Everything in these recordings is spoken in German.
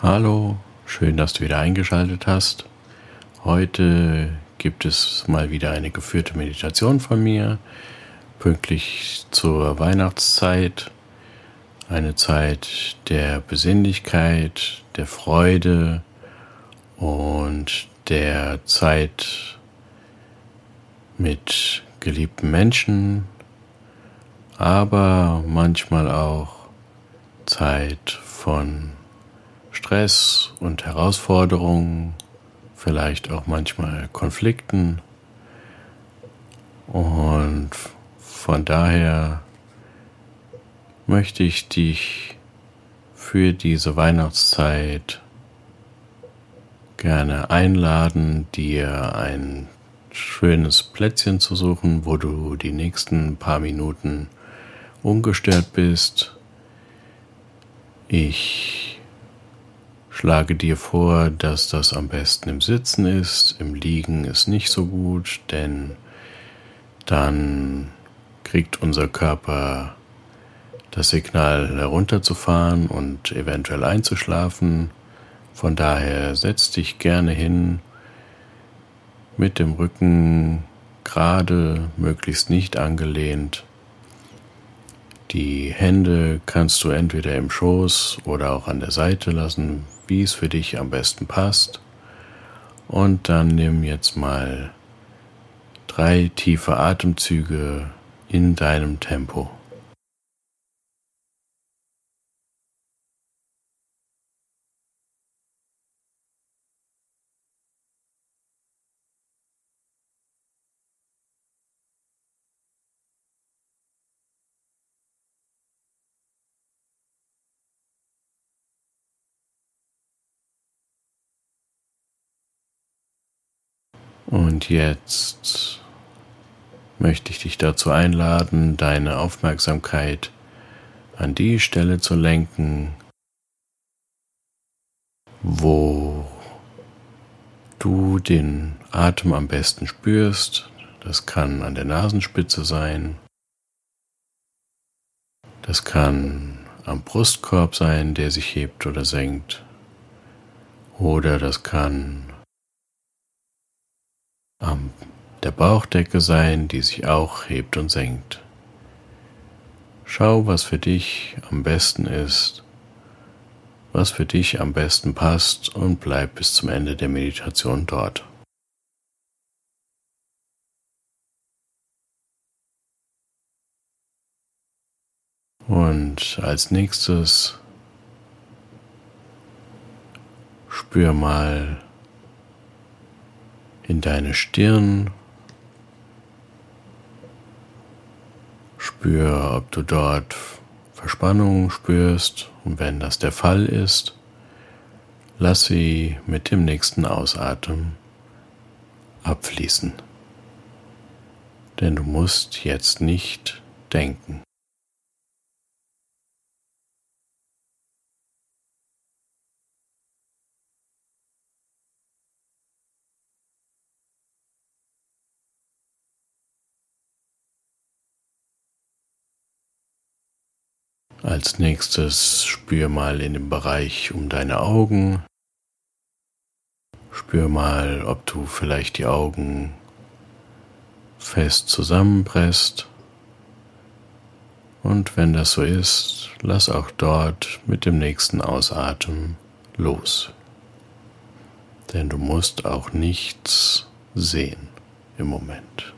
Hallo, schön, dass du wieder eingeschaltet hast. Heute gibt es mal wieder eine geführte Meditation von mir, pünktlich zur Weihnachtszeit. Eine Zeit der Besinnlichkeit, der Freude und der Zeit mit geliebten Menschen, aber manchmal auch Zeit von Stress und Herausforderungen, vielleicht auch manchmal Konflikten. Und von daher möchte ich dich für diese Weihnachtszeit gerne einladen, dir ein schönes Plätzchen zu suchen, wo du die nächsten paar Minuten ungestört bist. Ich schlage dir vor, dass das am besten im Sitzen ist. Im Liegen ist nicht so gut, denn dann kriegt unser Körper das Signal herunterzufahren und eventuell einzuschlafen. Von daher setz dich gerne hin mit dem Rücken gerade, möglichst nicht angelehnt. Die Hände kannst du entweder im Schoß oder auch an der Seite lassen, wie es für dich am besten passt. Und dann nimm jetzt mal drei tiefe Atemzüge in deinem Tempo. Und jetzt möchte ich dich dazu einladen, deine Aufmerksamkeit an die Stelle zu lenken, wo du den Atem am besten spürst. Das kann an der Nasenspitze sein. Das kann am Brustkorb sein, der sich hebt oder senkt. Oder das kann am der Bauchdecke sein, die sich auch hebt und senkt. Schau, was für dich am besten ist, was für dich am besten passt und bleib bis zum Ende der Meditation dort. Und als nächstes spür mal in deine Stirn. Spür, ob du dort Verspannung spürst und wenn das der Fall ist, lass sie mit dem nächsten Ausatmen abfließen. Denn du musst jetzt nicht denken. Als nächstes spür mal in den Bereich um deine Augen. Spür mal, ob du vielleicht die Augen fest zusammenpresst. Und wenn das so ist, lass auch dort mit dem nächsten Ausatmen los. Denn du musst auch nichts sehen im Moment.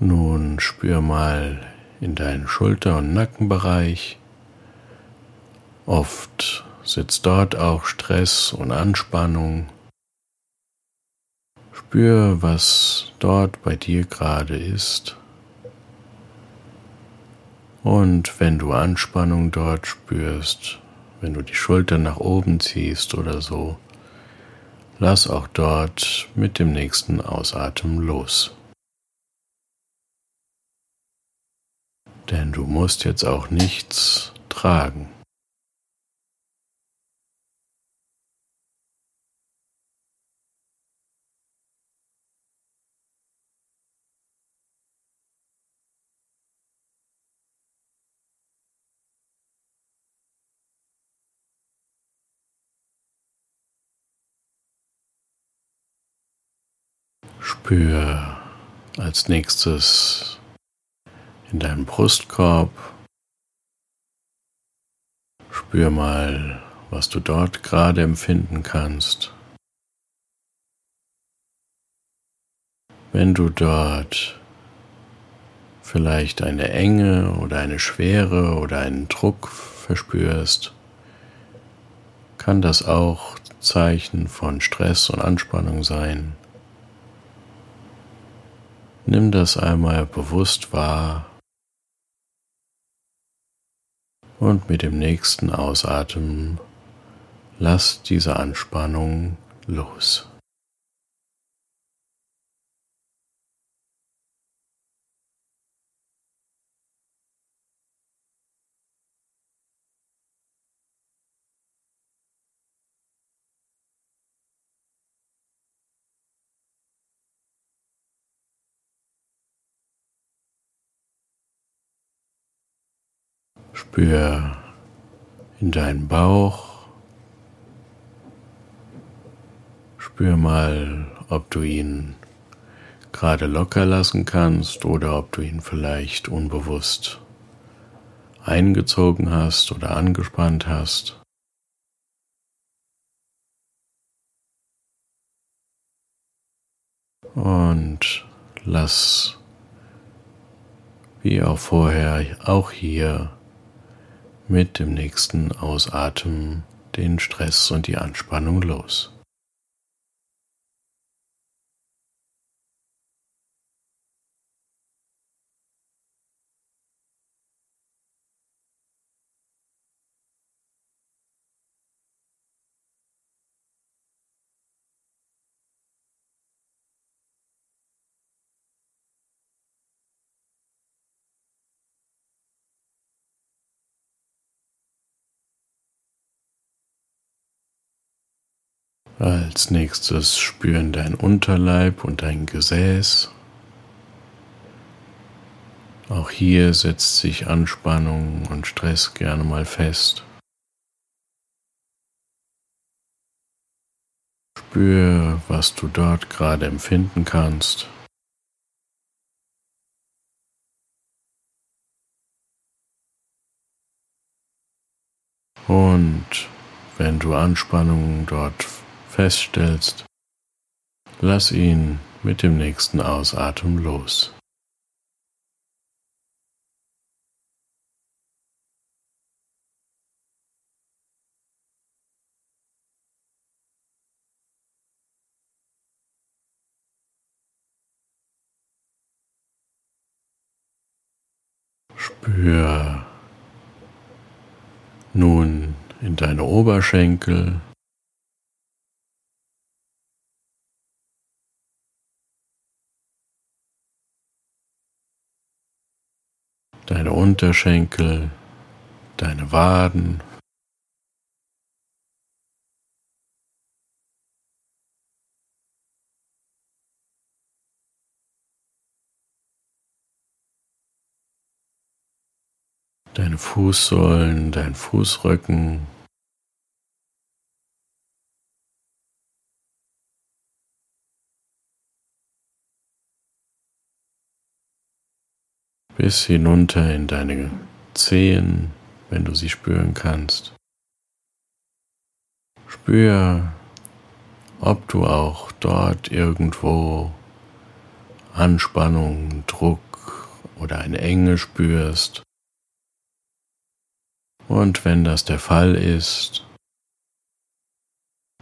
Nun spür mal in deinen Schulter- und Nackenbereich. Oft sitzt dort auch Stress und Anspannung. Spür, was dort bei dir gerade ist. Und wenn du Anspannung dort spürst, wenn du die Schulter nach oben ziehst oder so, lass auch dort mit dem nächsten Ausatmen los. Denn du musst jetzt auch nichts tragen. Spür als nächstes in deinem Brustkorb. Spür mal, was du dort gerade empfinden kannst. Wenn du dort vielleicht eine Enge oder eine Schwere oder einen Druck verspürst, kann das auch Zeichen von Stress und Anspannung sein. Nimm das einmal bewusst wahr und mit dem nächsten Ausatmen lass diese Anspannung los. Spür in deinen Bauch. Spür mal, ob du ihn gerade locker lassen kannst oder ob du ihn vielleicht unbewusst eingezogen hast oder angespannt hast. Und lass wie auch vorher auch hier mit dem nächsten Ausatmen den Stress und die Anspannung los. Als nächstes spüren dein Unterleib und dein Gesäß. Auch hier setzt sich Anspannung und Stress gerne mal fest. Spür, was du dort gerade empfinden kannst. Und wenn du Anspannung dort feststellst, lass ihn mit dem nächsten Ausatmen los. Spür nun in deine Oberschenkel, deine Unterschenkel, deine Waden. Deine Fußsohlen, dein Fußrücken, bis hinunter in deine Zehen, wenn du sie spüren kannst. Spür, ob du auch dort irgendwo Anspannung, Druck oder eine Enge spürst. Und wenn das der Fall ist,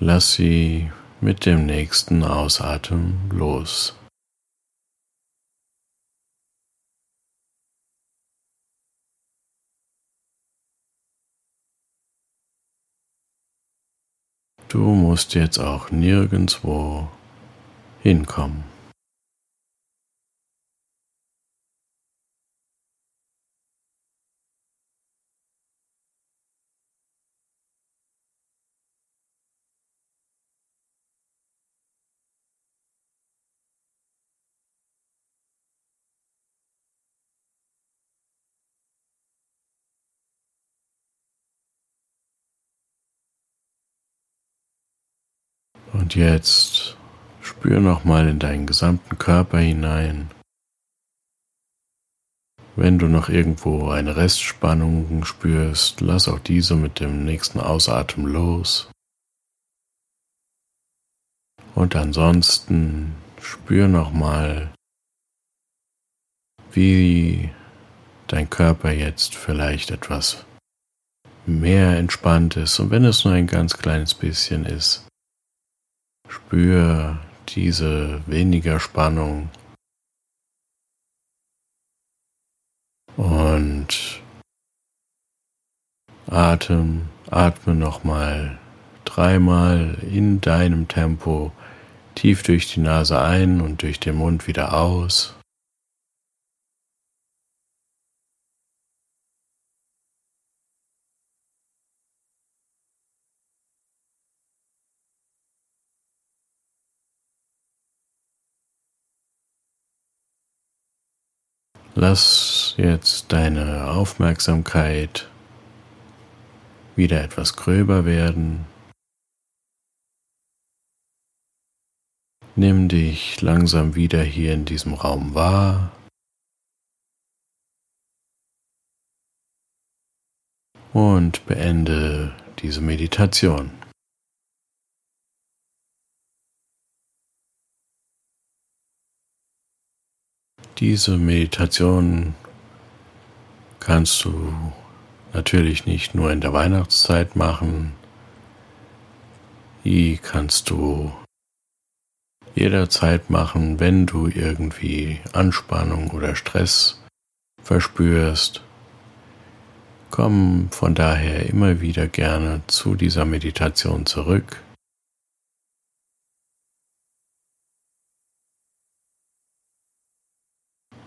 lass sie mit dem nächsten Ausatmen los. Du musst jetzt auch nirgendwo hinkommen. Und jetzt spür nochmal in deinen gesamten Körper hinein. Wenn du noch irgendwo eine Restspannung spürst, lass auch diese mit dem nächsten Ausatmen los. Und ansonsten spür nochmal, wie dein Körper jetzt vielleicht etwas mehr entspannt ist. Und wenn es nur ein ganz kleines bisschen ist, spür diese weniger Spannung Und Atem, atme nochmal dreimal in deinem Tempo tief durch die Nase ein und durch den Mund wieder aus. Lass jetzt deine Aufmerksamkeit wieder etwas gröber werden. Nimm dich langsam wieder hier in diesem Raum wahr. Und beende diese Meditation. Diese Meditation kannst du natürlich nicht nur in der Weihnachtszeit machen. Die kannst du jederzeit machen, wenn du irgendwie Anspannung oder Stress verspürst. Komm von daher immer wieder gerne zu dieser Meditation zurück.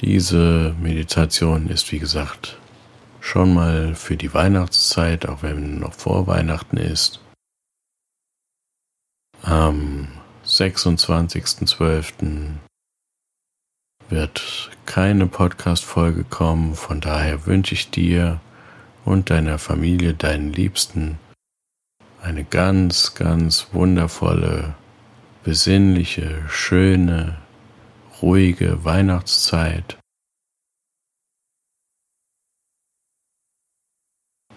Diese Meditation ist, wie gesagt, schon mal für die Weihnachtszeit, auch wenn noch vor Weihnachten ist. Am 26.12. wird keine Podcast-Folge kommen, von daher wünsche ich dir und deiner Familie, deinen Liebsten, eine ganz, ganz wundervolle, besinnliche, schöne, ruhige Weihnachtszeit.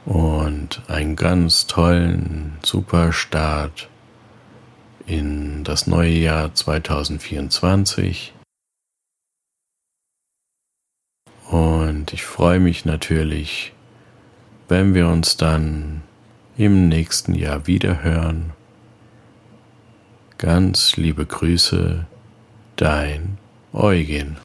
Und einen ganz tollen, super Start in das neue Jahr 2024. Und ich freue mich natürlich, wenn wir uns dann im nächsten Jahr wieder hören. Ganz liebe Grüße, dein og igen.